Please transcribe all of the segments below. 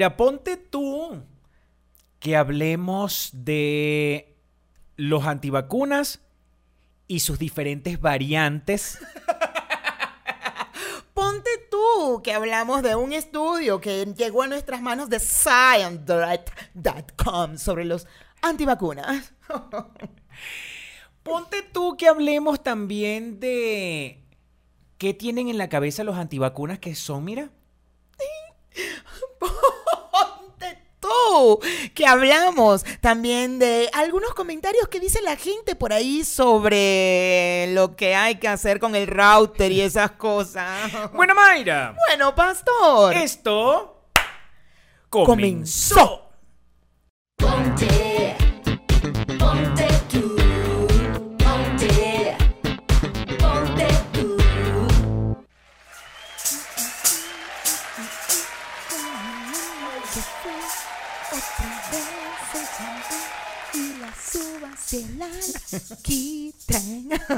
Mayra, ponte tú que hablemos de los antivacunas y sus diferentes variantes. Ponte tú que hablamos de un estudio que llegó a nuestras manos de science.com sobre los antivacunas. Ponte tú que hablemos también de qué tienen en la cabeza los antivacunas que son, mira. Que hablamos también de algunos comentarios que dice la gente por ahí sobre lo que hay que hacer con el router y esas cosas. Bueno, Mayra, Bueno, pastor. esto comenzó.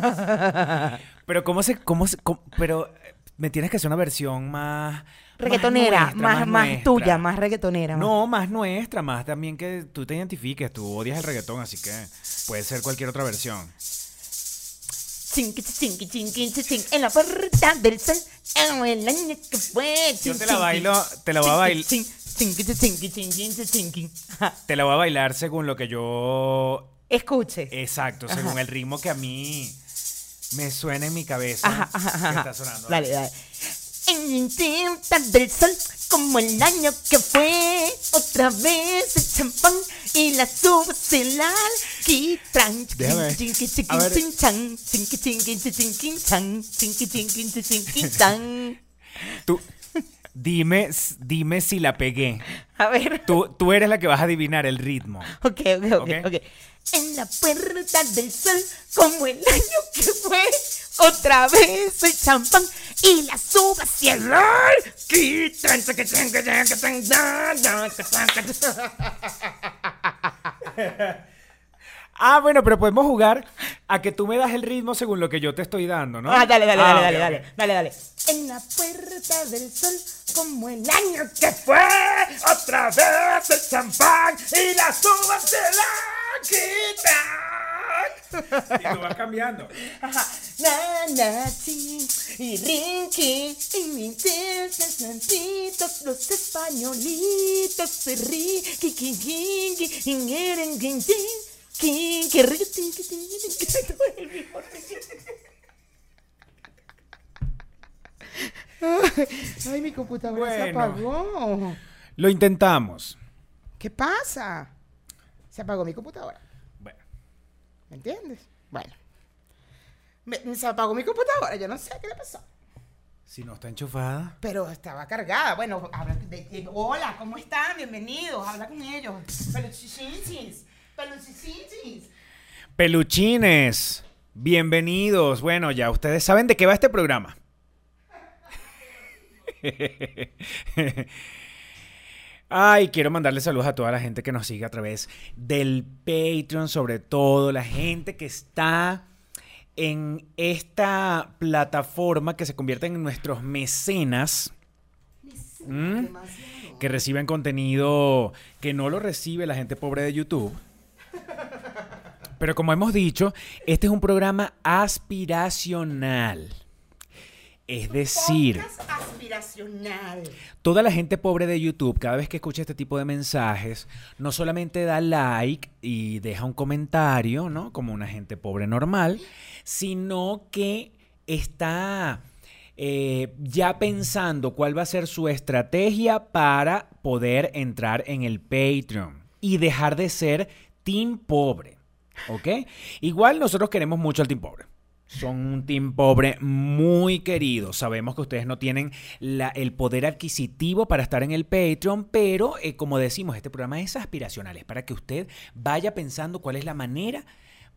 Pero cómo se, cómo se, cómo- pero eh, me tienes que hacer una versión más Reggaetonera, nuestra, más, más, tuya, más reggaetonera. No, más nuestra, más también que tú te identifiques. Tú odias el reggaetón, así que puede ser cualquier otra versión. Chinqui, chinqui, chinqui, chinqui, en la puerta del sol, en el año que fue. Yo te la bailo, te la voy a bailar, te la voy a bailar según lo que yo, Escuche. exacto, según el ritmo que a mí me suena en mi cabeza Ajá, ajá, ajá, está sonando. Dale, dale. En la puerta del sol, como el año que fue, otra vez el champán y las uvas se la alquitrán. Déjame. A ver. Tú, dime, dime si la pegué. A ver. Tú, tú eres la que vas a adivinar el ritmo. Ok, ok, ok, Ok. ok. En la puerta del sol, como el año que fue, otra vez el champán y las uvas y el alquitrán. Ah, bueno, pero podemos jugar a que tú me das el ritmo según lo que yo te estoy dando, ¿no? Ah, dale, dale, Ah, dale, dale, dale, dale, dale. En la puerta del sol, como el año que fue, Otra vez el champán y las uvas de la quitan. Y tú vas cambiando. Ajá. Y rinqui, y dientes santitos, los españolitos se que que todo el mismo ritmo. Ay, mi computadora se apagó. Lo intentamos. ¿Qué pasa? Se apagó mi computadora. Bueno, ¿Me entiendes? Bueno. Me- se apagó mi computadora, yo no sé qué le pasó. si no está enchufada. Pero estaba cargada. Bueno, habla de, de- hola, ¿cómo están? Bienvenidos. Habla con ellos. Peluchichichis. Peluchichichis. Peluchines, bienvenidos. Bueno, ya ustedes saben de qué va este programa. Ay, quiero mandarle saludos a toda la gente que nos sigue a través del Patreon, sobre todo la gente que está en esta plataforma que se convierte en nuestros mecenas. ¿Mm? que reciben contenido que no lo recibe la gente pobre de YouTube. Pero como hemos dicho, este es un programa aspiracional. Es decir, aspiracional. toda la gente pobre de YouTube, cada vez que escucha este tipo de mensajes, no solamente da like y deja un comentario, ¿no? Como una gente pobre normal, sino que está eh, ya pensando cuál va a ser su estrategia para poder entrar en el Patreon y dejar de ser team pobre, ¿ok? Igual nosotros queremos mucho al team pobre. Son un team pobre muy querido. Sabemos que ustedes no tienen el poder adquisitivo para estar en el Patreon, pero eh, como decimos, este programa es aspiracional. Es para que usted vaya pensando cuál es la manera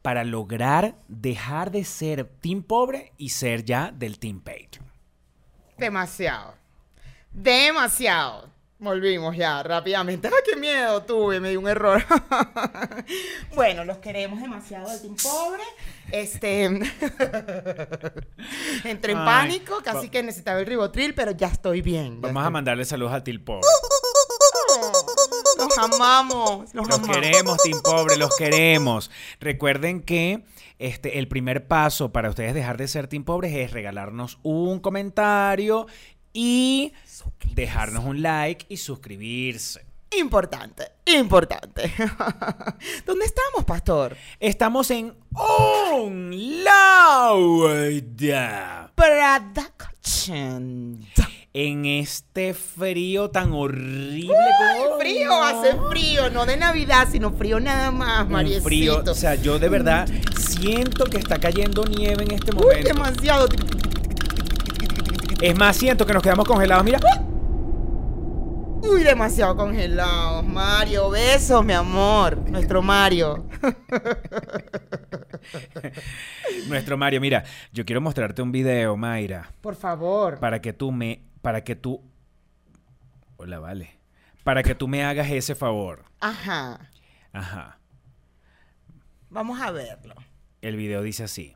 para lograr dejar de ser team pobre y ser ya del team Patreon. Demasiado. Demasiado. Volvimos ya, rápidamente. ¡Ay, qué miedo tuve! Me dio un error. bueno, los queremos demasiado al Team Pobre. Este. Entré en Ay, pánico, casi que necesitaba el ribotril, pero ya estoy bien. ya Vamos a mandarle saludos a Til Pobre. Los amamos. Los, Los amamos. queremos, Team Pobre, los queremos. Recuerden que este, el primer paso para ustedes dejar de ser Team Pobres es regalarnos un comentario y dejarnos un like y suscribirse. Importante, importante. ¿Dónde estamos, pastor? Estamos en Onlauda. Production. En este frío tan horrible. Como- frío, hace frío, no de Navidad, sino frío nada más, Un Mariecito. frío. O sea, yo de verdad siento que está cayendo nieve en este Uy, momento. demasiado. Es más, siento que nos quedamos congelados. Mira. Uy, demasiado congelados. Mario, besos, mi amor. Nuestro Mario. Nuestro Mario, mira, yo quiero mostrarte un video, Mayra, Por favor. para que tú me, para que tú, hola, vale, para que tú me hagas ese favor. Ajá. Ajá. Vamos a verlo. El video dice así.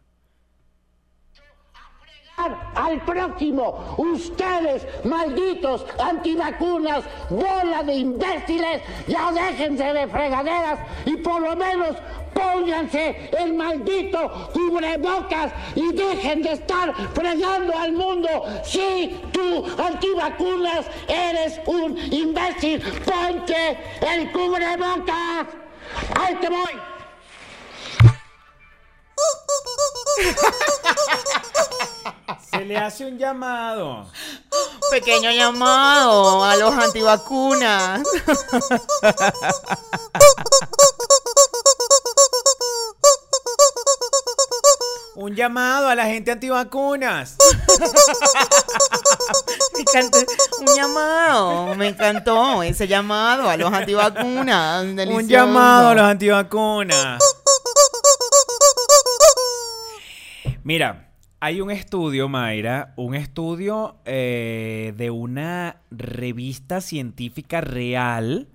Al próximo. Ustedes, malditos antivacunas, bola de imbéciles, ya déjense de fregaderas y por lo menos pónganse el maldito cubrebocas y dejen de estar fregando al mundo. Si tú, antivacunas, eres un imbécil, ponte el cubrebocas. Ahí te voy. Le hace un llamado. Pequeño llamado a los antivacunas. Un llamado a la gente antivacunas. Me encantó. Un llamado. Me encantó ese llamado a los antivacunas. Un llamado a los antivacunas. Mira, hay un estudio, Mayra, un estudio eh, de una revista científica real.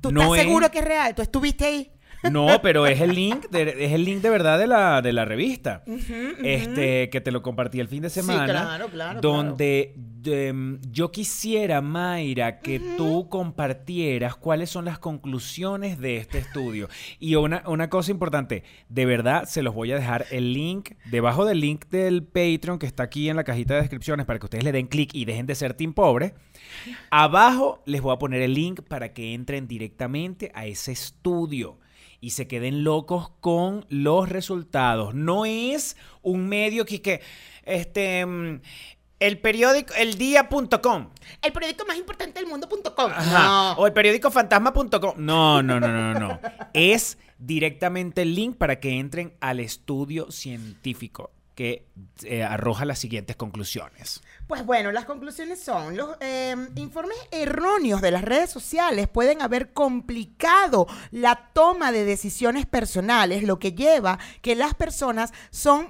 ¿Tú No estás es- seguro que es real? ¿Tú estuviste ahí? No, pero es el link, de, es el link de verdad de la, de la revista. Este, que te lo compartí el fin de semana. claro, claro, Donde em, yo quisiera, Mayra, que tú compartieras cuáles son las conclusiones de este estudio. Y una, una cosa importante, de verdad se los voy a dejar el link, debajo del link del Patreon que está aquí en la cajita de descripciones para que ustedes le den clic y dejen de ser Team Pobre. Abajo les voy a poner el link para que entren directamente a ese estudio y se queden locos con los resultados. No es un medio que, que este, mm, el periódico, el día.com. El periódico más importante del mundo.com. O el periódico fantasma.com. No, no, no, no, no, no. Es directamente el link para que entren al estudio científico que eh, arroja las siguientes conclusiones. Pues bueno, las conclusiones son, los eh, informes erróneos de las redes sociales pueden haber complicado la toma de decisiones personales, lo que lleva que las personas son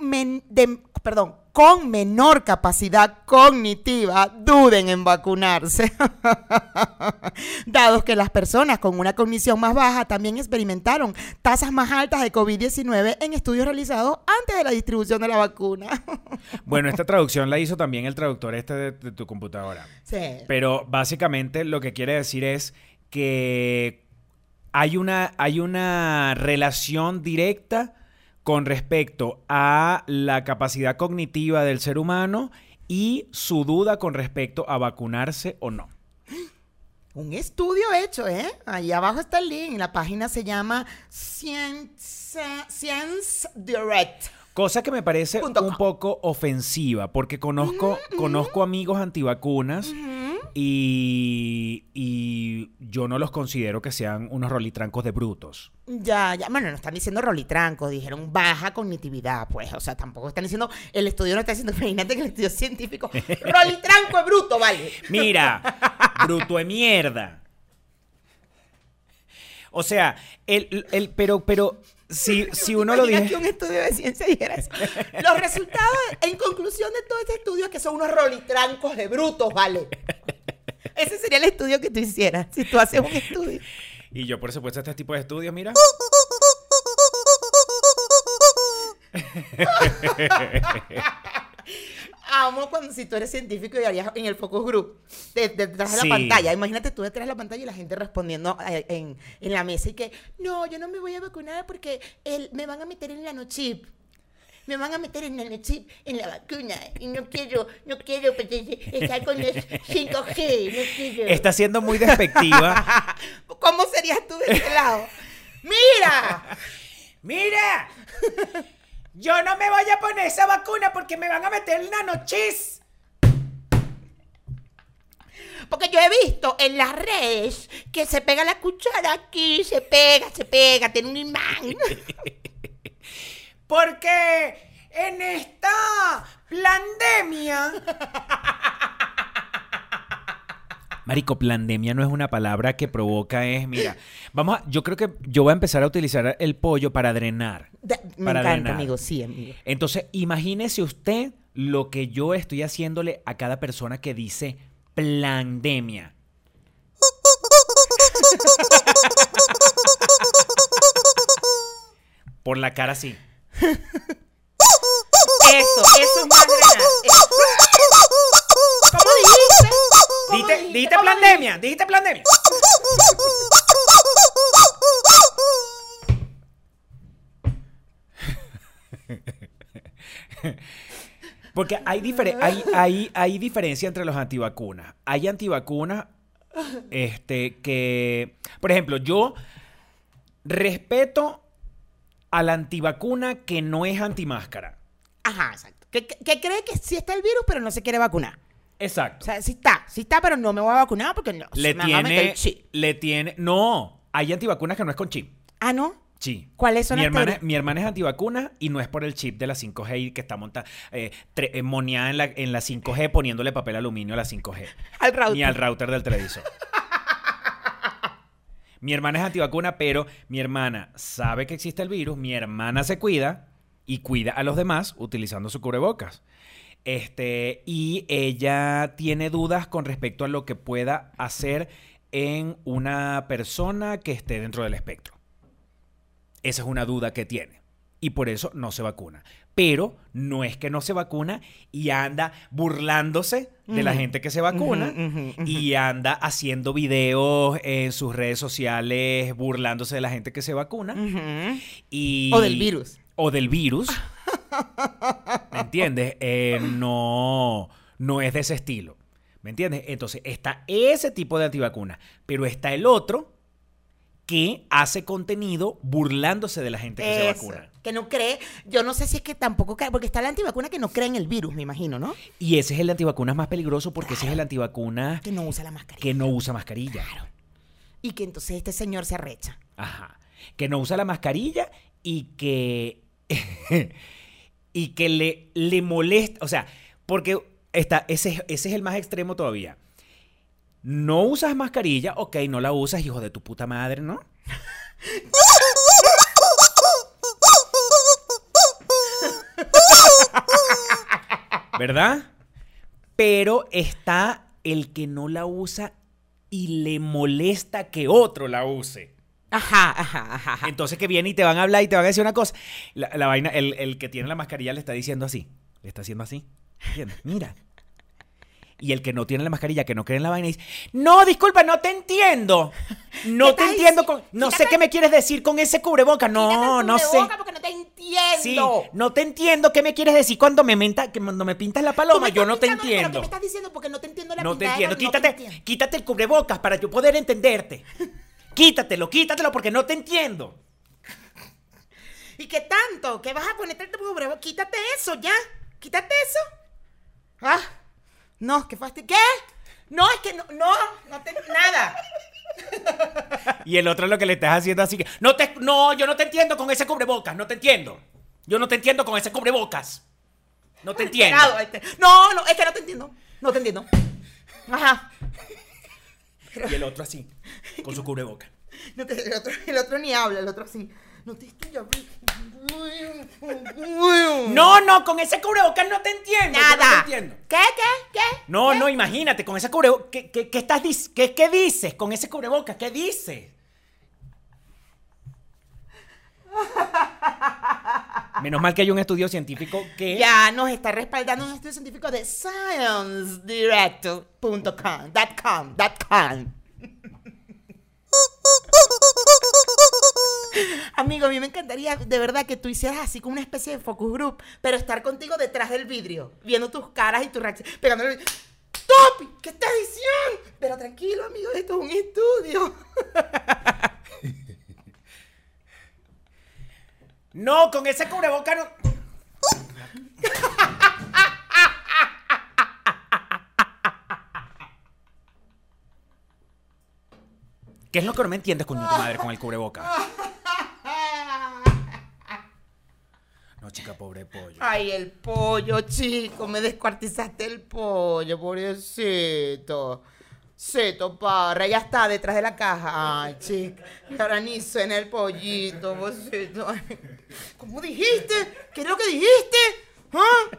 de- perdón, con menor capacidad cognitiva duden en vacunarse. Dados que las personas con una cognición más baja también experimentaron tasas más altas de COVID-19 en estudios realizados antes de la distribución de la vacuna. Bueno, esta traducción la hizo también el traductor este de, de tu computadora. sí. Pero básicamente lo que quiere decir es que hay una, hay una relación directa con respecto a la capacidad cognitiva del ser humano y su duda con respecto a vacunarse o no. Un estudio hecho, ¿eh? Ahí abajo está el link. La página se llama Science, Science Direct. Cosa que me parece un poco ofensiva, porque conozco, conozco amigos antivacunas y, y yo no los considero que sean unos rolitrancos de brutos. Ya, ya. Bueno, no están diciendo rolitranco, dijeron baja cognitividad, pues. O sea, tampoco están diciendo. El estudio no está diciendo. Imagínate que el estudio científico. rolitranco es bruto, vale. Mira, bruto de mierda. O sea, el, el- pero, pero, si, si uno lo dice. que un estudio de ciencia dijera eso. Los resultados, en conclusión de todo este estudio, es que son unos rolitrancos de brutos, vale. Ese sería el estudio que tú hicieras. Si tú haces un estudio. Y yo, por supuesto, este tipo de estudios, mira. Amo cuando si tú eres científico y harías en el focus group, de- de- detrás de Sí. la pantalla. Imagínate tú detrás de la pantalla y la gente respondiendo eh, en, en la mesa y que, no, yo no me voy a vacunar porque el- me van a meter en la nochip. Me van a meter en el chip, en la vacuna. Y no quiero, no quiero estar con los 5G. No quiero. Está siendo muy despectiva. ¿Cómo serías tú de este lado? ¡Mira! ¡Mira! Yo no me voy a poner esa vacuna porque me van a meter el nanochis. Porque yo he visto en las redes que se pega la cuchara aquí, se pega, se pega, tiene un imán. Porque en esta pandemia. Marico, pandemia no es una palabra que provoca, es, mira, vamos a, yo creo que yo voy a empezar a utilizar el pollo para drenar. Me Para encanta, drenar. amigo, sí, amigo. Entonces, imagínese usted lo que yo estoy haciéndole a cada persona que dice pandemia. Por la cara sí. Eso, eso es más drenar. ¿Cómo dijiste? ¿Cómo Dijiste, pandemia, dijiste pandemia. Porque hay, difere- hay, hay, hay diferencia entre los antivacunas. Hay antivacunas este, que, por ejemplo, yo respeto a la antivacuna que no es antimáscara. Ajá, exacto. Que, que- que cree que sí está el virus, pero no se quiere vacunar. Exacto. O sea, sí está, sí está, pero no me voy a vacunar porque no. le me van a meter tiene, el chip. le tiene, no, hay antivacunas que no es con chip. Ah, ¿no? Sí. ¿Cuáles son mi las hermana, mi hermana es antivacuna y no es por el chip de la 5G y que está montada, eh, eh, moneada en la, en la 5G poniéndole papel aluminio a la 5G. Al router. Ni al router del televisor. mi hermana es antivacuna, pero mi hermana sabe que existe el virus, mi hermana se cuida y cuida a los demás utilizando su cubrebocas. Este, y ella tiene dudas con respecto a lo que pueda hacer en una persona que esté dentro del espectro. Esa es una duda que tiene. Y por eso no se vacuna. Pero no es que no se vacuna y anda burlándose de la gente que se vacuna y anda haciendo videos en sus redes sociales burlándose de la gente que se vacuna. Y, O del virus. O del virus. ¿Me entiendes? Eh, no, no es de ese estilo. ¿Me entiendes? Entonces está ese tipo de antivacuna. Pero está el otro que hace contenido burlándose de la gente que se vacuna. Que no cree, yo no sé si es que tampoco cree, porque está la antivacuna que no cree en el virus, me imagino, ¿no? Y ese es el antivacunas más peligroso porque ese es el antivacuna Que no usa la mascarilla. que no usa mascarilla. Y que entonces este señor se arrecha. Ajá. Que no usa la mascarilla y que. y que le, le molesta. O sea, porque está, ese, es- ese es el más extremo todavía. No usas mascarilla, ok, no la usas, hijo de tu puta madre, ¿no? ¿Verdad? Pero está el que no la usa y le molesta que otro la use. Ajá, ajá, ajá. Entonces que viene y te van a hablar y te van a decir una cosa. La, la vaina, el, el que tiene la mascarilla le está diciendo así. Le está haciendo así. ¿Entiendes? Mira. Y el que no tiene la mascarilla, que no cree en la vaina, dice, no, disculpa, no te entiendo. No ¿Qué te entiendo. Con, no sé qué me quieres decir con ese cubreboca. No, no sé. porque no te entiendo. Sí, no te entiendo qué me quieres decir cuando me, menta, cuando me pintas la paloma. Yo no te pero ¿qué entiendo. me estás diciendo? Porque no te entiendo la No te entiendo. no te Quítate, entiendo. quítate el cubrebocas para yo poder entenderte. Quítatelo, quítatelo porque no te entiendo. ¿Y qué tanto? ¿Qué vas a ponerte el cubreboca? Quítate eso ya. Quítate eso. Ah, no, qué fastidio. ¿Qué? No, es que no, no, no tengo nada. Y el otro lo que le estás haciendo así que no te no, yo no te entiendo con ese cubrebocas, no te entiendo. Yo no te entiendo con ese cubrebocas. No te entiendo. Este. No, no, es que no te entiendo. No te entiendo. Ajá. Y el otro así, con su. No te- el, otro, el otro ni habla, el otro sí. No te estoy hablando. No, no, con ese cubrebocas no te entiendo. yo No te Nada. entiendo. ¿Qué, qué, qué? No, no, imagínate, con ese cubrebocas. ¿Qué, qué, qué estás qué, qué dices con ese cubrebocas? ¿Qué dices? Menos mal que hay un estudio científico que. Ya nos está respaldando un estudio científico de sciencedirect.com. Amigo, a mí me encantaría de verdad que tú hicieras así como una especie de focus group, pero estar contigo detrás del vidrio, viendo tus caras y tu reacción, pegándole. ¡Topi! ¿Qué estás diciendo? Pero tranquilo, amigo, esto es un estudio. No, con ese cubrebocas no. ¿Qué es lo que no me entiendes, coño, tu madre, con el cubrebocas? No, chica, pobre pollo. Ay, el pollo, chico, me descuartizaste el pollo, pobrecito. Seto Parra, ya está detrás de la caja. Ay, chica, ni suena el pollito. Ay, ¿Cómo dijiste? ¿Qué es lo que dijiste? ¿Ah?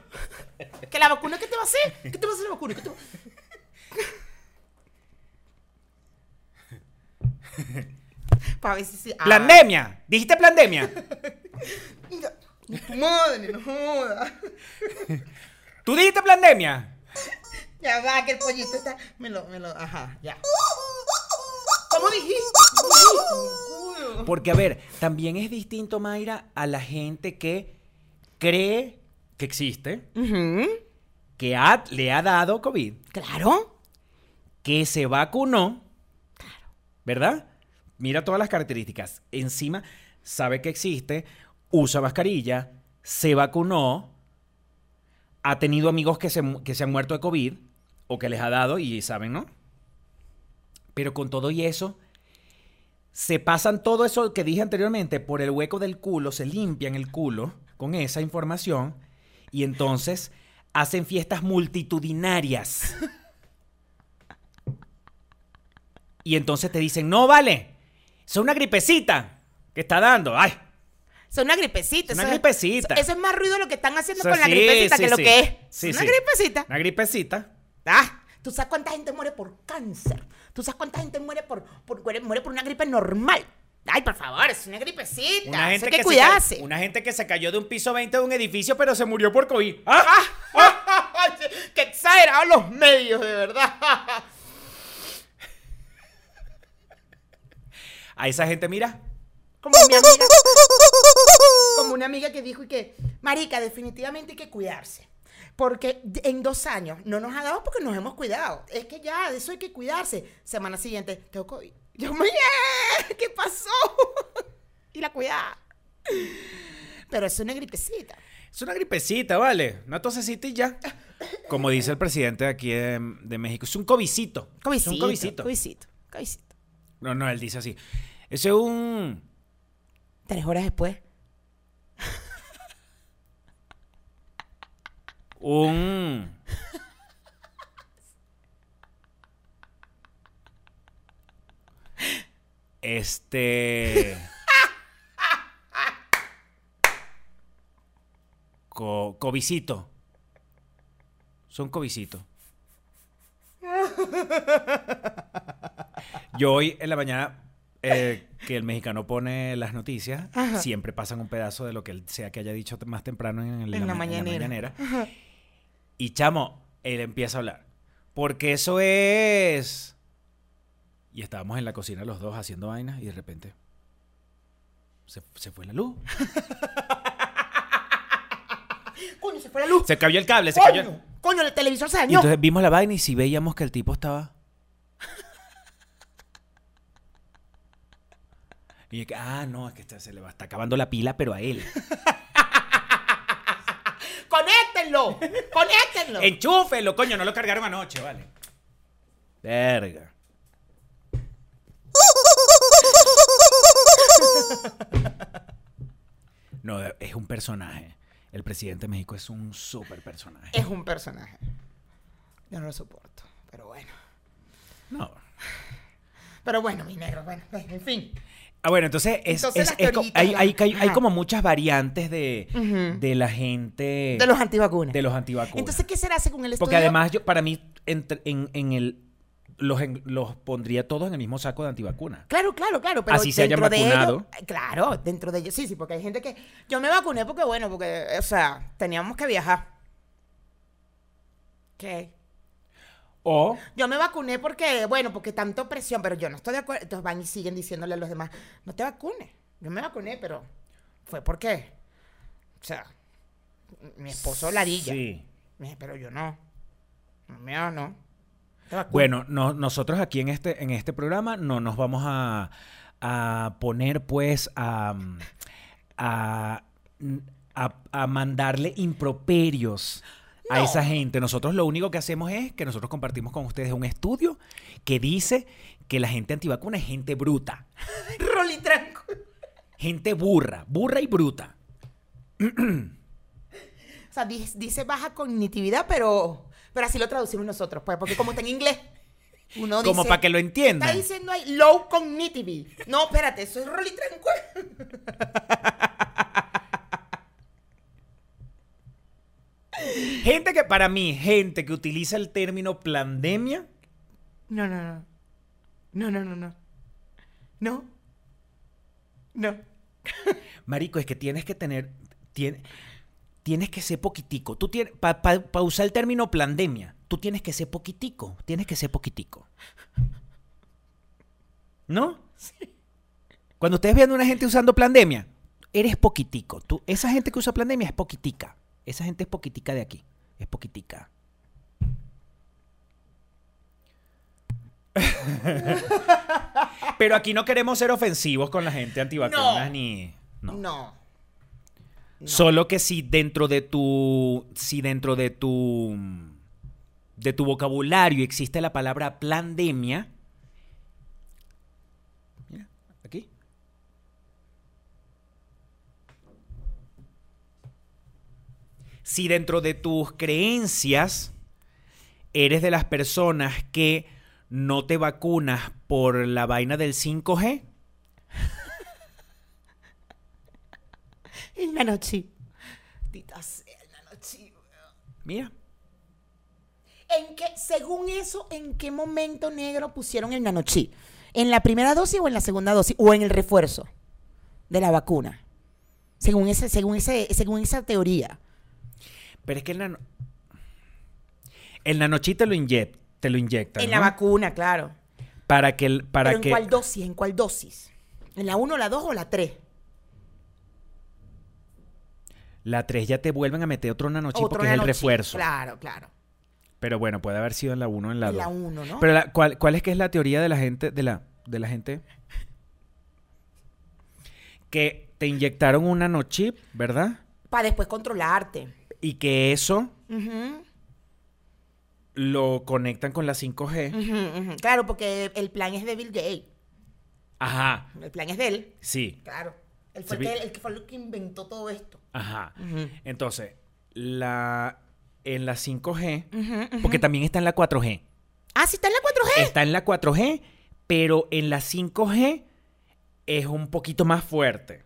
¿Que la vacuna qué te va a hacer? ¿Qué te va a hacer la vacuna? ¿Qué te va- Para ver si sí. Ah, ¡Plandemia! ¿Dijiste ni tu madre, no jodas. ¿Tú dijiste plandemia? Ya va, que el pollito está. Me lo, me lo. Ajá, ya. ¿Cómo dijiste? Porque, a ver, también es distinto, Mayra, a la gente que cree que existe, ujú, que ha- le ha dado COVID, Claro. que se vacunó, ¿verdad? Mira todas las características. Encima, sabe que existe, usa mascarilla, se vacunó, ha tenido amigos que se, mu- que se han muerto de COVID o que les ha dado y saben, ¿no? Pero con todo y eso, se pasan todo eso que dije anteriormente por el hueco del culo, se limpian el culo con esa información y entonces hacen fiestas multitudinarias. Y entonces te dicen, no vale, es una gripecita que está dando. Ay, Es una gripecita. Una eso es- gripecita. Eso, es más ruido lo que están haciendo o sea, con la sí, gripecita sí, que lo sí. que es. Sí, una gripecita. Una gripecita. Ah, ¿tú sabes cuánta gente muere por cáncer? ¿Tú sabes cuánta gente muere por, por, muere, muere por una gripe normal? Ay, por favor, es una gripecita. Una gente, Eso hay que que se cuidarse. ca- una gente que se cayó de un piso 20 de un edificio, pero se murió por COVID. ¡Ah! Ay, ¡Qué exagerados los medios, de verdad! A esa gente, mira, Como mi amiga. Como una amiga que dijo y que, Marica, definitivamente hay que cuidarse. Porque en dos años no nos ha dado porque nos hemos cuidado. Es que ya, de eso hay que cuidarse. Semana siguiente, tengo COVID. Yo me ¿qué pasó? y la cuidada. Pero es una gripecita. es una gripecita, ¿vale? Una tosecita y ya. Como dice el presidente de aquí de, de México, es un covicito. Es un covicito. Covicito. Covicito. No, no, él dice así. Ese es un... Tres horas después. Un... Este... Co covicito. Son covicito. Yo hoy en la mañana eh, que el mexicano pone las noticias, Ajá. siempre pasan un pedazo de lo que él sea que haya dicho más temprano en, el- En la ma- mañanera. mañanera. Y chamo, él empieza a hablar. Porque eso es. Y estábamos en la cocina los dos haciendo vainas y de repente. Se, se fue la luz. Coño, se fue la luz. Se cayó el cable, se cayó. el- Coño, coño, el televisor se Y dañó. entonces vimos la vaina y si veíamos que el tipo estaba. Y yo que, ah, no, es que se le va, está acabando la pila, pero a él. ¡Conéctenlo! ¡Conéctenlo! Enchúfelo, coño, no lo cargaron anoche, vale. Verga. No, es un personaje. El presidente de México es un súper personaje. Es un personaje. Yo no lo soporto, pero bueno. No. Pero bueno, mi negro, bueno, en fin. Ah, bueno, entonces, es, Entonces es- es hay, la- hay- hay- hay ajá. como muchas variantes de, de la gente. De los antivacunas. de los antivacunas. Entonces, ¿qué será según el estudio? Porque además, yo, para mí, entre- en, en el. Los, en- los pondría todos en el mismo saco de antivacunas. Claro, claro, claro. Pero Así se hayan de vacunado. ellos- claro, dentro de ellos. Sí, sí, porque hay gente que. Yo me vacuné porque, bueno, porque, o sea, teníamos que viajar. ¿Qué? O. Yo me vacuné porque, bueno, porque tanto presión, pero yo no estoy de acuerdo. Entonces van y siguen diciéndole a los demás, no te vacunes. Yo me vacuné, pero fue porque, o sea, mi esposo ladilla. Sí. Pero yo no. No, no. Bueno, no- nosotros aquí en este, en este programa no nos vamos a, a poner, pues, a, a- a mandarle improperios a esa gente. Nosotros lo único que hacemos es que nosotros compartimos con ustedes un estudio que dice que la gente antivacuna es gente bruta, Rolly Tranco. gente burra, burra y bruta. O sea, di- dice baja cognitividad, pero, pero así lo traducimos nosotros, pues, porque como está en inglés, uno dice... Como para que lo Está entiendan. diciendo ahí low cognitive. No, espérate, eso es Rolly Gente que, para mí, gente que utiliza el término pandemia, No, no, no. No, no, no, no. No. No. Marico, es que tienes que tener. tien- tienes que ser poquitico. Tú tienes. Para usar el término pandemia, tú tienes que ser poquitico. Tienes que ser poquitico. ¿No? Cuando ustedes vean a una gente usando pandemia, eres poquitico. Tú, esa gente que usa pandemia es poquitica. Esa gente es poquitica de aquí. Es poquitica. Pero aquí no queremos ser ofensivos con la gente antivacunas No. ni. No. No. No. Solo que si dentro de tu. Si dentro de tu. De tu vocabulario existe la palabra pandemia. Mira, aquí. Si dentro de tus creencias eres de las personas que no te vacunas por la vaina del 5G, El nanochip. Sea, el nanochip. mira, ¿En qué, según eso, en qué momento negro pusieron el nanochip? ¿En la primera dosis o en la segunda dosis? ¿O en el refuerzo de la vacuna? Según, ese, según, ese, según esa teoría. Pero es que el nano. El nanochip te lo, inyec- te lo inyecta. En ¿no? la vacuna, claro. Para que. el- Para Pero ¿en que cuál dosis? ¿En cuál dosis? ¿En la 1, la 2 o la 3? la 3 ya te vuelven a meter otro nanochip Otro porque es el nanochip. refuerzo. Claro, claro. Pero bueno, puede haber sido en la 1 o en la En 2. la 1, ¿no? Pero la- ¿cuál, cuál es que es la teoría de la gente, de la, de la gente? Que te inyectaron un nanochip, ¿verdad? Para después controlarte. Y que eso lo conectan con la 5G. ujú, ujú. Claro, porque el plan es de Bill Gates. Ajá, El plan es de él. sí. Claro. Él fue, Sí, el, que, el que fue el que inventó todo esto. Ajá. Entonces, la en la 5G, Ujú, ujú. porque también está en la 4G. Ah, sí está en la 4G. Está en la 4G, pero en la 5G es un poquito más fuerte.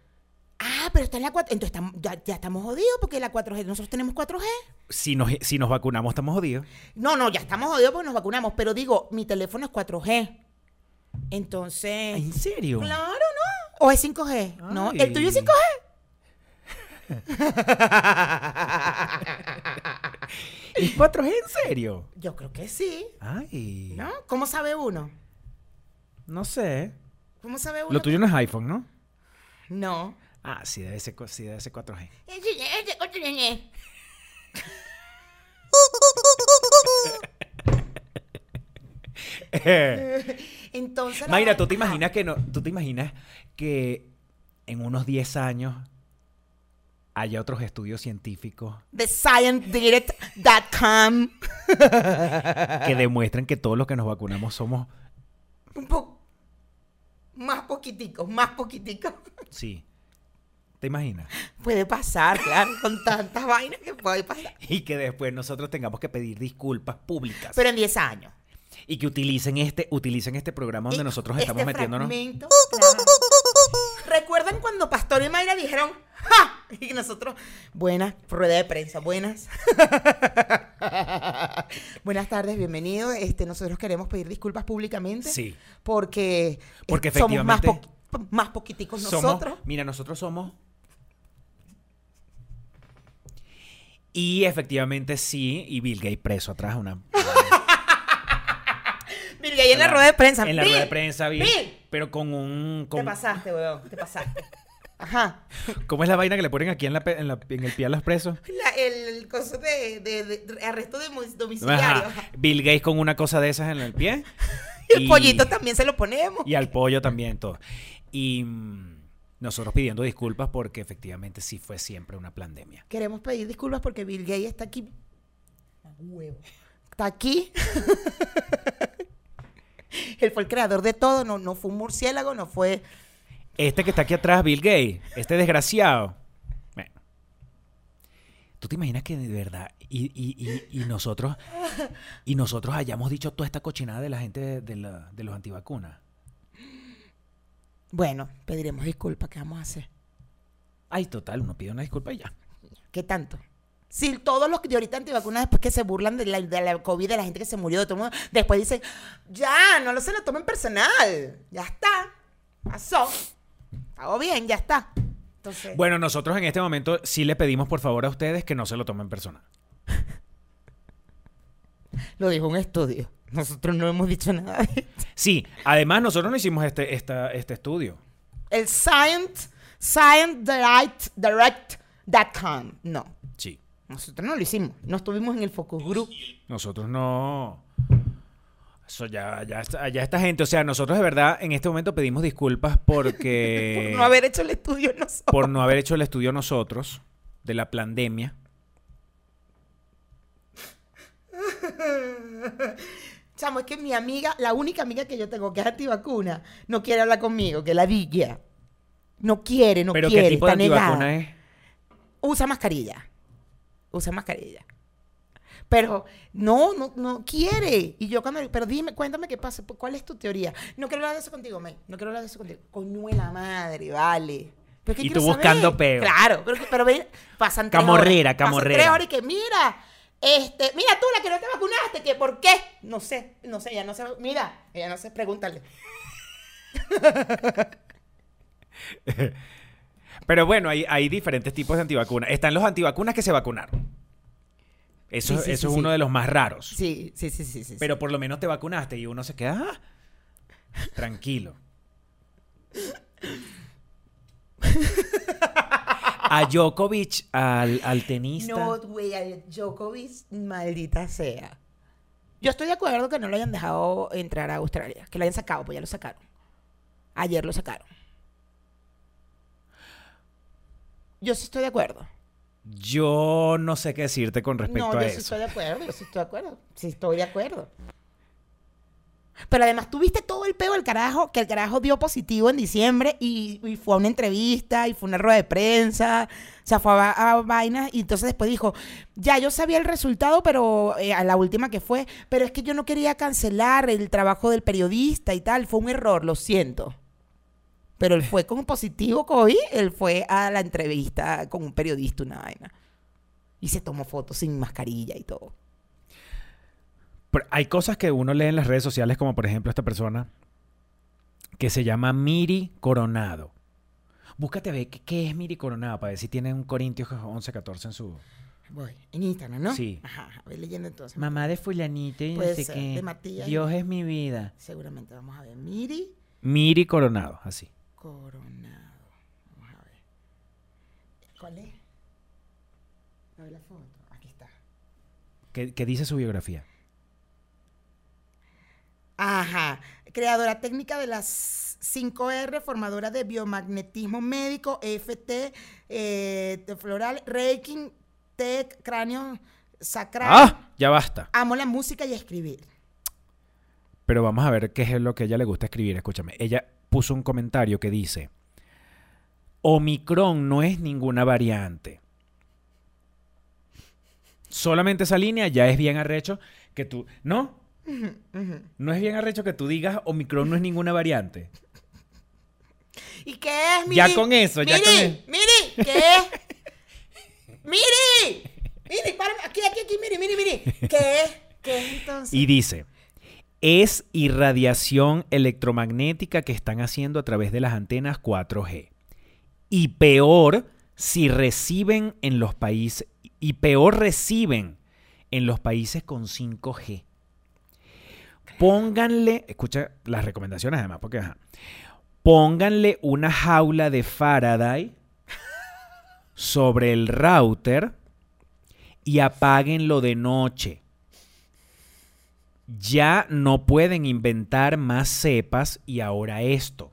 Ah, pero está en la 4 Entonces ya, ya estamos jodidos porque la 4G. Nosotros tenemos 4G. Si nos, si nos vacunamos, estamos jodidos. No, no, ya estamos jodidos porque nos vacunamos. Pero digo, mi teléfono es 4G. Entonces. ¿En serio? Claro, ¿no? ¿O es 5G? No. ¿el tuyo es 5G? ¿Es 4G en serio? Yo creo que sí. Ay. ¿No? ¿Cómo sabe uno? No sé. ¿Cómo sabe uno? Lo tuyo no es iPhone, ¿no? No. Ah, sí, debe ser, sí, debe ser 4G. Entonces. Mayra, ¿tú te imaginas que no, tú te imaginas que en unos 10 años haya otros estudios científicos TheScienceDirect.com. que demuestren que todos los que nos vacunamos somos Un poco. Más poquiticos, más poquiticos. sí. ¿Te imaginas? Puede pasar, claro, con tantas vainas que puede pasar. Y que después nosotros tengamos que pedir disculpas públicas Pero en 10 años. y que utilicen este utilicen este programa donde Y nosotros este estamos metiéndonos. fragmento, claro. acuerdan cuando Pastor y Mayra dijeron ¡Ja! Y nosotros, buenas, rueda de prensa, buenas. buenas tardes, bienvenido. Este, nosotros queremos pedir disculpas públicamente. Sí. Porque, Porque somos más, po- más poquiticos Somos- nosotros. mira, nosotros somos. Y efectivamente sí, y Bill Gates preso atrás una. Mira, ahí en la rueda de prensa. En la Bill, rueda de prensa, Bill, Bill, Pero con un. Te Con, pasaste, weón, te pasaste. Ajá. ¿Cómo es la vaina que le ponen aquí en, la, en, la- en el pie a los presos? La- el, el coso de, de- de arresto de domiciliario. Ajá. Bill Gates con una cosa de esas en el pie. Y el pollito también se lo ponemos. Y al pollo también, todo. Y mm, nosotros pidiendo disculpas porque efectivamente sí fue siempre una pandemia. Queremos pedir disculpas porque Bill Gates está aquí. A huevo. Está aquí. Él fue el creador de todo, no, no fue un murciélago, no fue. Este que está aquí atrás, Bill Gates, este desgraciado. Bueno. ¿Tú te imaginas que de verdad y, y- y- y nosotros y nosotros hayamos dicho toda esta cochinada de la gente de, de la- de los antivacunas? Bueno, pediremos disculpas, ¿qué vamos a hacer? Ay, total, uno pide una disculpa y ya. ¿Qué tanto? Si todos los de ahorita antivacunas después que se burlan de la, de la COVID, de la gente que se murió, de todo el mundo, después dicen, ya, no lo se lo tomen personal. Ya está. Pasó. Hago bien, ya está. Entonces, Bueno, nosotros en este momento sí le pedimos por favor a ustedes que no se lo tomen personal. lo dijo un estudio. Nosotros no hemos dicho nada de esto. Sí, además nosotros no hicimos este, esta, este estudio. El Science, ScienceDirect.com. No, Sí. nosotros no lo hicimos. No estuvimos en el focus group. Nosotros no. Eso ya, ya, está- ya esta gente, o sea, nosotros de verdad en este momento pedimos disculpas porque. por no haber hecho el estudio nosotros. por no haber hecho el estudio nosotros de la pandemia. Chamo, es que mi amiga, la única amiga que yo tengo que es antivacuna, no quiere hablar conmigo, que la villa. No quiere, no Pero quiere, ¿qué tipo de está negada. es? Usa mascarilla. Usa mascarilla. Pero no, no, no quiere. Y yo cuando, pero dime, cuéntame qué pasa. ¿Cuál es tu teoría? No quiero hablar de eso contigo, May. No quiero hablar de eso contigo. Coño de la madre, vale. Pero Y tú buscando saber. peo. Claro, pero, pero ven, pasan tres Camorrera, horas. camorrera. Pasan tres horas y que mira, este, mira tú la que no te vacunaste, que por qué. No sé, no sé, ella no sé. Mira, ella no sé, pregúntale. Pero bueno, hay, hay diferentes tipos de antivacunas. Están los antivacunas que se vacunaron. Eso, Sí, sí, eso sí, es uno de los más raros. Sí, sí, sí, sí, sí. Pero por lo menos te vacunaste y uno se queda ah, tranquilo. A Djokovic, al, al tenista. No, güey, a Djokovic, maldita sea. Yo estoy de acuerdo que no lo hayan dejado entrar a Australia, que lo hayan sacado, pues ya lo sacaron. Ayer lo sacaron. Yo sí estoy de acuerdo. Yo no sé qué decirte con respecto no, a yo sí eso. estoy de acuerdo, yo sí estoy de acuerdo. Sí estoy de acuerdo. Pero además tuviste todo el peo del carajo, que el carajo dio positivo en diciembre y, fue a una entrevista y fue una rueda de prensa, o sea, fue a, a vainas y entonces después dijo, ya yo sabía el resultado, pero eh, a la última que fue, pero es que yo no quería cancelar el trabajo del periodista y tal, fue un error, lo siento. Pero él fue con positivo COVID, él fue a la entrevista con un periodista, una vaina. Y se tomó fotos sin mascarilla y todo. Pero hay cosas que uno lee en las redes sociales, como por ejemplo esta persona que se llama Miri Coronado. Búscate a ver qué, es Miri Coronado para ver si tiene un Corintios 11, 14 en su... Voy, en Instagram, ¿no? Sí. Ajá, ajá, voy leyendo entonces. Mamá de fulanito y Puede no sé ser, qué. de Matías. Dios es mi vida. Seguramente vamos a ver. Miri Miri Coronado, así. Coronado. Vamos a ver. ¿Cuál es? A ver la foto. Aquí está. ¿Qué, qué dice su biografía? Ajá. Creadora técnica de las 5R, formadora de biomagnetismo médico, EFT, eh, floral, Reiki, TEC, cráneo sacral. ¡Ah! Ya basta. Amo la música y escribir. Pero vamos a ver qué es lo que a ella le gusta escribir. Escúchame. Ella puso un comentario que dice: Omicron no es ninguna variante. Solamente esa línea ya es bien arrecho que tú. ¿No? No es bien arrecho que tú digas Omicron no es ninguna variante. ¿Y qué es, Miri? Ya con eso, ya Miri, con eso. Miri, ¿qué es? Miri, Miri, párame, aquí, aquí, aquí, Miri, Miri, Miri. ¿Qué es? ¿Qué es entonces? Y dice, es irradiación electromagnética que están haciendo a través de las antenas 4G. Y peor si reciben en los países, y peor reciben en los países con 5G. Pónganle, escucha las recomendaciones además, porque ajá. pónganle una jaula de Faraday sobre el router y apáguenlo de noche. Ya no pueden inventar más cepas y ahora esto.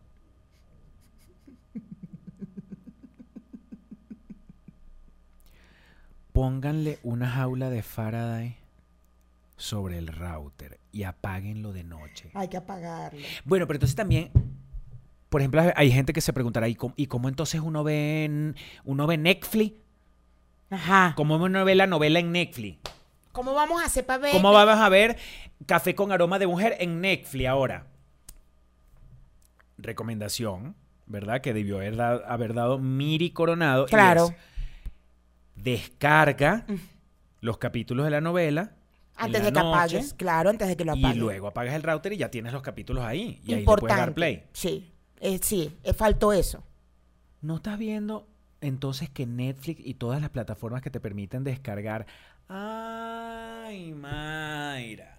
Pónganle una jaula de Faraday sobre el router y apáguenlo de noche. Hay que apagarlo. Bueno, pero entonces también, por ejemplo, hay gente que se preguntará, ¿y cómo, y cómo entonces uno ve, en- uno ve Netflix? Ajá. ¿Cómo uno ve la novela en Netflix? ¿Cómo vamos a hacer para ver? ¿Cómo vamos a ver Café con aroma de mujer en Netflix ahora? Recomendación, ¿verdad? Que debió haber dado, haber dado Miri Coronado. y Claro. es, descarga los capítulos de la novela. Antes de que noche, apagues, claro, antes de que lo Y apagues. luego apagas el router y ya tienes los capítulos ahí. Y ahí le puedes Importante. dar play. Sí, eh, sí, eh, faltó eso. ¿No estás viendo entonces que Netflix y todas las plataformas que te permiten descargar... ¡Ay, Mayra!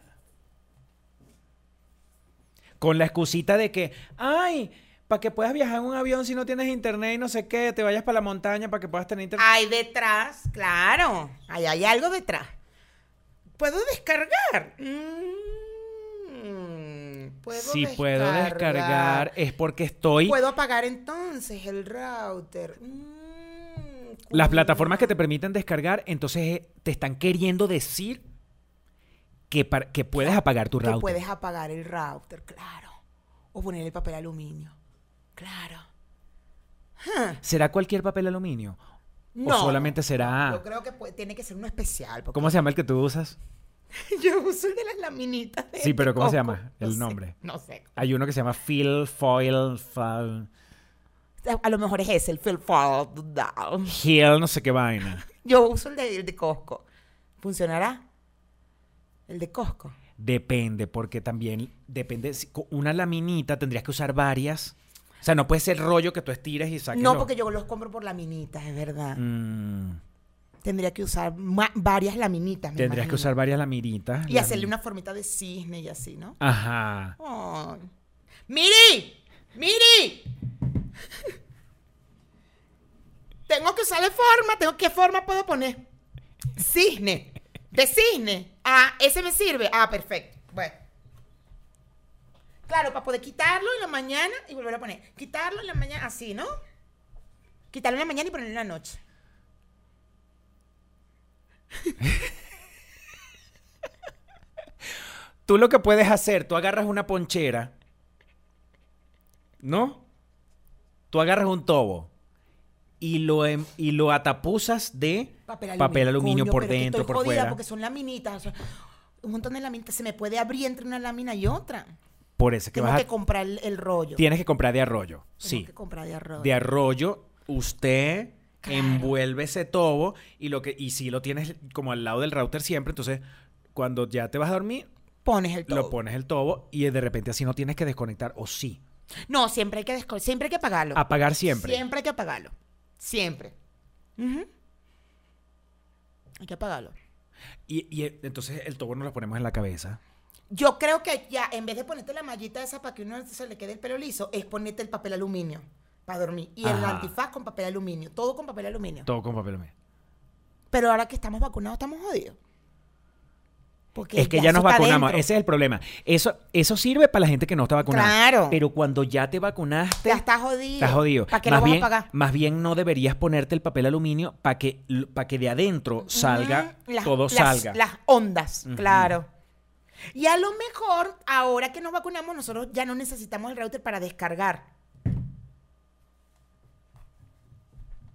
Con la excusita de que, ¡ay! Para que puedas viajar en un avión si no tienes internet y no sé qué, te vayas para la montaña para que puedas tener internet. Hay detrás, claro. Ahí hay algo detrás. ¿Puedo descargar? Mm, ¿Puedo si puedo descargar es porque estoy... Puedo apagar entonces el router. Mm, Las plataformas que te permiten descargar, entonces eh, te están queriendo decir que, que puedes apagar tu Que router. puedes apagar el router, claro. O ponerle papel aluminio. Claro. ¿Será cualquier papel aluminio? No. ¿O solamente será... Yo creo que puede- tiene que ser uno especial. porque ¿Cómo se llama el que tú usas? Yo uso el de las laminitas. de- Sí, pero ¿cómo se llama No el sé, nombre? No sé. Hay uno que se llama Fill Foil Foil A lo mejor es ese, el Phil Down. Hill, no sé qué vaina. Yo uso el de, el de Costco. ¿Funcionará? El de Costco. Depende, porque también depende. Una laminita tendrías que usar varias. O sea, no puede ser rollo que tú estires y saques. No, porque yo los compro por laminitas, es verdad. Mm, Tendría que usar varias laminitas. me tendrías que usar varias laminitas. Y hacerle una formita de cisne y así, ¿no? Ajá. ¡Miri! ¡Miri! tengo que usarle forma. Tengo, ¿Qué forma puedo poner? Cisne. De cisne. Ah, ese me sirve. Ah, perfecto. Claro, para poder quitarlo en la mañana y volver a poner. Quitarlo en la mañana, así, ¿no? Quitarlo en la mañana y ponerlo en la noche. Tú lo que puedes hacer, tú agarras una ponchera, ¿no? Tú agarras un tobo y lo, em- y lo atapuzas de Papel aluminio, Coño, por dentro, estoy por jodida fuera. porque son laminitas. o sea, un montón de laminitas. Se me puede abrir entre una lámina y otra. Por eso es que Tengo vas que a, comprar el, el rollo. tienes que comprar de arroyo. Tengo Sí. que comprar de arroz. De arroyo, usted Claro. envuelve ese tobo y lo que y si lo tienes como al lado del router siempre, entonces cuando ya te vas a dormir, Pones el todo. lo pones el tobo y de repente así no tienes que desconectar o sí. No, siempre hay que desco- siempre hay que apagarlo. Apagar siempre. Siempre hay que apagarlo. Siempre. Hay que apagarlo. Y, y, entonces el tobo nos lo ponemos en la cabeza. Yo creo que ya, en vez de ponerte la mallita esa para que uno se le quede el pelo liso, es ponerte el papel aluminio para dormir. Y el antifaz con papel aluminio. Todo con papel aluminio. Todo con papel aluminio. Pero ahora que estamos vacunados, estamos jodidos. Porque Es que ya nos vacunamos, dentro. ese es el problema. Eso, eso sirve para la gente que no está vacunada. Claro. Pero cuando ya te vacunaste, Ya está jodido. estás jodido. ¿Para qué más lo vas bien, a pagar? Más bien no deberías ponerte el papel aluminio para que, para que de adentro salga, las- todo las- salga. Las ondas, claro. Y a lo mejor, ahora que nos vacunamos, nosotros ya no necesitamos el router para descargar.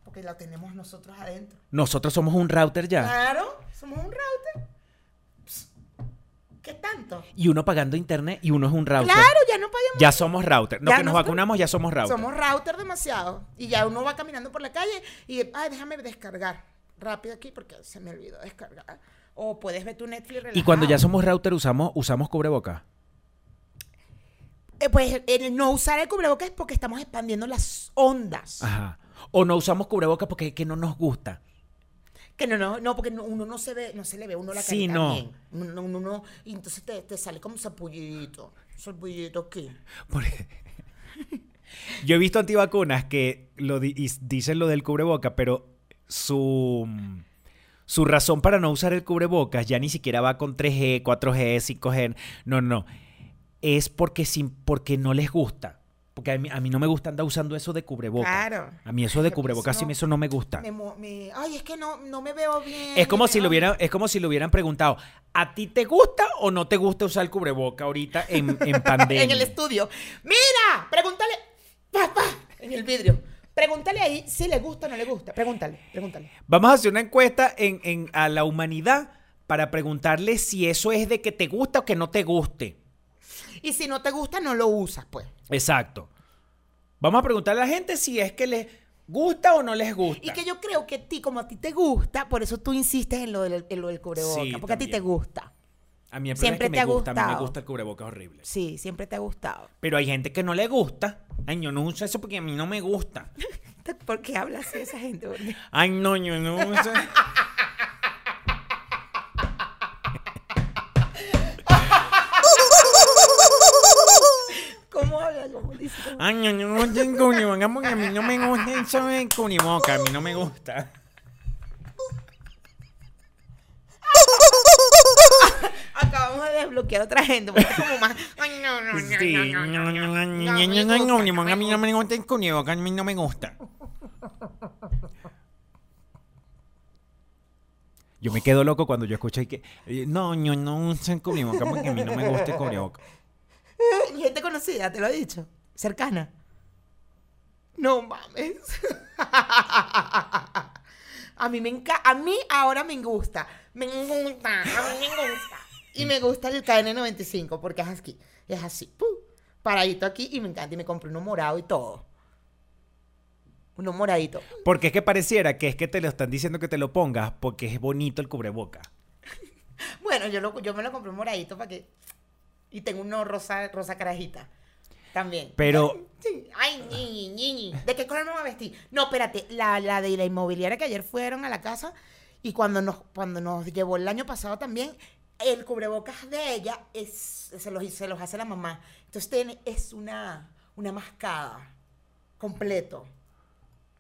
Porque lo tenemos nosotros adentro. Nosotros somos un router ya. Claro, somos un router. ¿Qué tanto? Y uno pagando internet y uno es un router. Claro, ya no podemos. Ya somos router. No, Ya que nos vacunamos, ya somos router. Somos router demasiado. Y ya uno va caminando por la calle y, ay, déjame descargar rápido aquí porque se me olvidó descargar. O puedes ver tu Netflix Y cuando ya relajado. somos router, usamos, usamos cubreboca. Eh, pues el no usar el cubrebocas es porque estamos expandiendo las ondas. Ajá. O no usamos cubreboca porque es que no nos gusta. Que no, no, no, porque no- uno no se ve, no se le ve a uno la Sí, carita no. bien. Uno, uno, no- y entonces te, te sale como sapullito. Sapullito aquí. Porque- Yo he visto antivacunas que lo di- y dicen lo del cubreboca, pero su, su razón para no usar el cubrebocas ya ni siquiera va con 3G, 4G, 5G. No, no. Es porque, sin, porque no les gusta. Porque a mí, a mí no me gusta andar usando eso de cubrebocas. Claro. A mí eso de cubrebocas sí no- eso no me gusta. Me me- ay, es que no, no me veo bien. Es como si lo hubieran, es como si le hubieran preguntado, ¿a ti te gusta o no te gusta usar el cubreboca ahorita en, en pandemia? en el estudio. Mira, pregúntale, papá, en el vidrio. Pregúntale ahí si le gusta o no le gusta. Pregúntale, pregúntale. Vamos a hacer una encuesta en, en- a la humanidad para preguntarle si eso es de que te gusta o que no te guste. Y si no te gusta, no lo usas, pues. Exacto. Vamos a preguntarle a la gente si es que les gusta o no les gusta. Y que yo creo que a ti, como a ti te gusta, por eso tú insistes en lo del, en lo del cubrebocas. Sí, porque a ti te gusta. A mí el siempre es que te ha me gusta, a mí me gustado. gusta el cubreboca horrible. Sí, siempre te ha gustado. Pero hay gente que no le gusta. Ay, yo no uso eso porque a mí no me gusta. ¿Por qué hablas así de esa gente? Ay, no, yo no uso. ¿Cómo hablas? ¿Cómo? ¿Cómo- Ay, no, no, no tengo cubrebocas porque a mí no me gusta eso de cubreboca. A mí no me gusta. Acabamos de desbloquear a otra gente. Porque es como más. Ay, no, no, no, Sí, no, no, no, no, no, no, no, no, no, no, a mí no me gusta el a mí no me gusta. Yo me quedo loco cuando yo escucho y que eh, no, no el cubreboca porque a mí no me gusta el cubreboca. Y Gente conocida, te lo he dicho. Cercana. No mames. A mí me encanta. A mí ahora me gusta. Me gusta. A mí me gusta. Y me gusta el KN95 porque es así. Es así. ¡pum! Paradito aquí y me encanta. Y me compré uno morado y todo. Uno moradito. Porque es que pareciera que es que te lo están diciendo que te lo pongas porque es bonito el cubreboca. Bueno, yo, lo, yo me lo compré moradito para que. Y tengo uno rosa, rosa carajita. También. Pero-. Ay, ñi, ñi, ñi. ¿De qué color me voy a vestir? No, espérate. La, la de la inmobiliaria que ayer fueron a la casa y cuando nos, cuando nos llevó el año pasado también, el cubrebocas de ella es, se, los, se los hace la mamá. Entonces tiene, es una, una mascada completo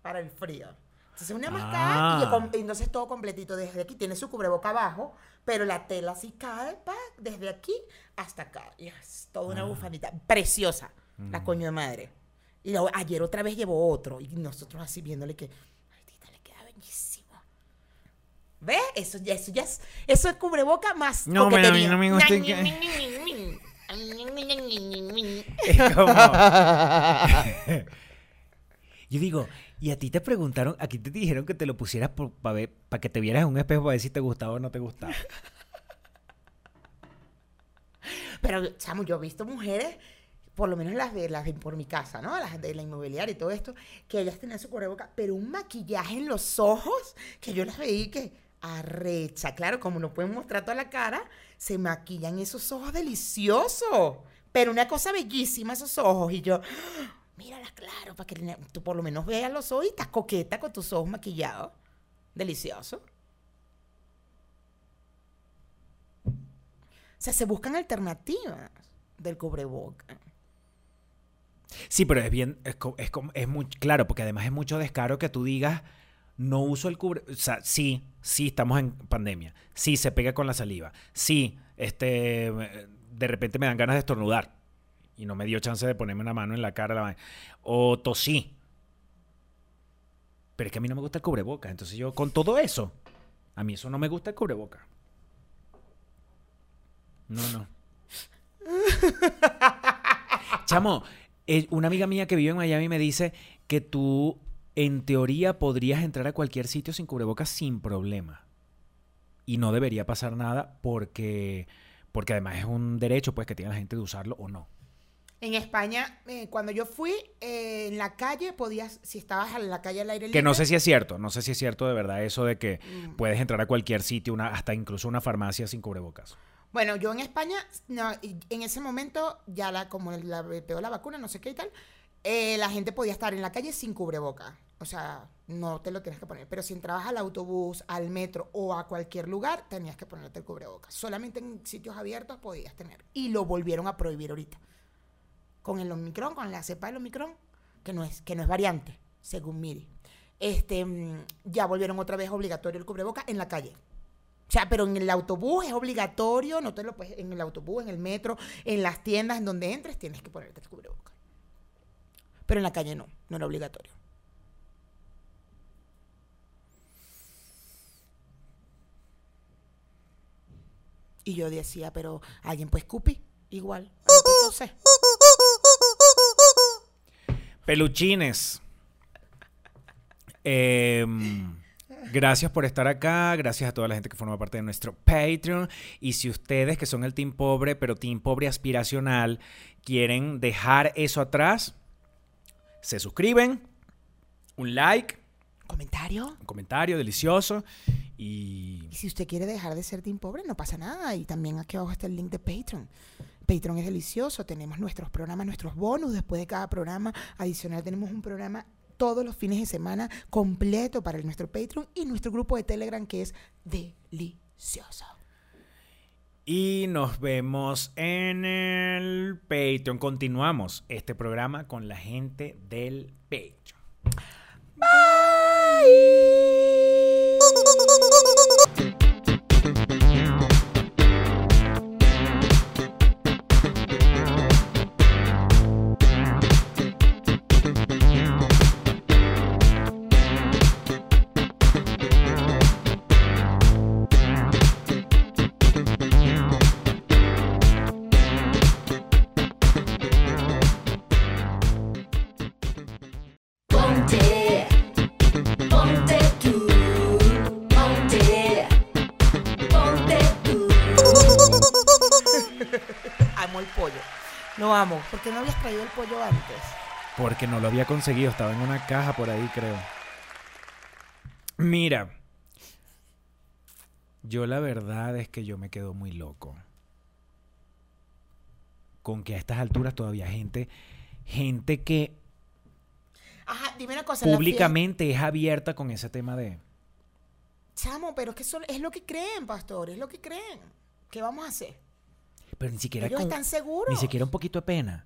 para el frío. Entonces una mascada y, Ah. com- y entonces todo completito desde aquí. Tiene su cubreboca abajo, pero la tela así cae pa, desde aquí hasta acá. Y es toda Ah. una bufanita preciosa, Mm. la coño de madre. Y luego, ayer otra vez llevó otro y nosotros así viéndole que, ay, tita, le queda bellísimo. ¿Ves? Eso ya, eso ya es, eso es cubreboca más No, pero a mí no me gusta que- Es como... Yo digo, y a ti te preguntaron, aquí te dijeron que te lo pusieras para ver, para que te vieras en un espejo para ver si te gustaba o no te gustaba. Pero, chamo, yo he visto mujeres, por lo menos las de las de por mi casa, ¿no? Las de la inmobiliaria y todo esto, que ellas tenían su cubreboca, pero un maquillaje en los ojos que yo las veía y que arrecha. Claro, como no pueden mostrar toda la cara, se maquillan esos ojos deliciosos. Pero una cosa bellísima esos ojos. Y yo, ¡ah! míralas claro, para que tú por lo menos veas los ojos y estás coqueta con tus ojos maquillados. Delicioso. O sea, se buscan alternativas del cubreboca. Sí, pero es bien, es, es, es muy claro, porque además es mucho descaro que tú digas, no uso el cubre, o sea, sí, sí, estamos en pandemia, sí, se pega con la saliva, sí, este, de repente me dan ganas de estornudar y no me dio chance de ponerme una mano en la cara, la o tosí. Pero es que a mí no me gusta el cubreboca, entonces yo con todo eso, a mí eso no me gusta el cubreboca. No, no. Chamo, eh, una amiga mía que vive en Miami me dice que tú, en teoría, podrías entrar a cualquier sitio sin cubrebocas sin problema. Y no debería pasar nada porque, Porque además es un derecho pues que tiene la gente de usarlo o no. En España, eh, cuando yo fui eh, en la calle, podías, si estabas en la calle al aire libre. Que no sé si es cierto, no sé si es cierto de verdad eso de que Mm. puedes entrar a cualquier sitio, una, hasta incluso una farmacia sin cubrebocas. Bueno, yo en España, no, en ese momento, ya la, como la, pegó la vacuna, no sé qué y tal, eh, la gente podía estar en la calle sin cubreboca. O sea, no te lo tienes que poner. Pero si entrabas al autobús, al metro o a cualquier lugar, tenías que ponerte el cubreboca. Solamente en sitios abiertos podías tener. Y lo volvieron a prohibir ahorita. Con el Omicron, con la cepa del Omicron, que no es, que no es variante, según Miri. Este, mm, ya volvieron otra vez obligatorio el cubreboca en la calle. O sea, pero en el autobús es obligatorio, no te lo puedes, en el autobús, en el metro, en las tiendas, en donde entres, tienes que ponerte el cubreboca. Pero en la calle no, no era obligatorio. Y yo decía, pero alguien puede escupir, igual. toser. Peluchines. Em, gracias por estar acá. Gracias a toda la gente que forma parte de nuestro Patreon. Y si ustedes, que son el Team Pobre, pero Team Pobre aspiracional, quieren dejar eso atrás, se suscriben, un like, ¿Comentario? un comentario delicioso. Y Y si usted quiere dejar de ser team pobre, no pasa nada. Y también aquí abajo está el link de Patreon. Patreon es delicioso. Tenemos nuestros programas, nuestros bonus después de cada programa. Adicional, tenemos un programa todos los fines de semana completo para nuestro Patreon y nuestro grupo de Telegram que es delicioso. Y nos vemos en el Patreon. Continuamos este programa con la gente del Patreon. Ponte, traído el pollo antes? Porque no lo había conseguido, estaba en una caja por ahí, creo. Mira, yo la verdad es que yo me quedo muy loco. Con que a estas alturas todavía gente, gente que Ajá, dime una cosa. en la públicamente es abierta con ese tema de... Chamo, pero es que es lo que creen, pastor. Es lo que creen. ¿Qué vamos a hacer? Pero ni siquiera Ellos con- están seguros. Ni siquiera un poquito de pena.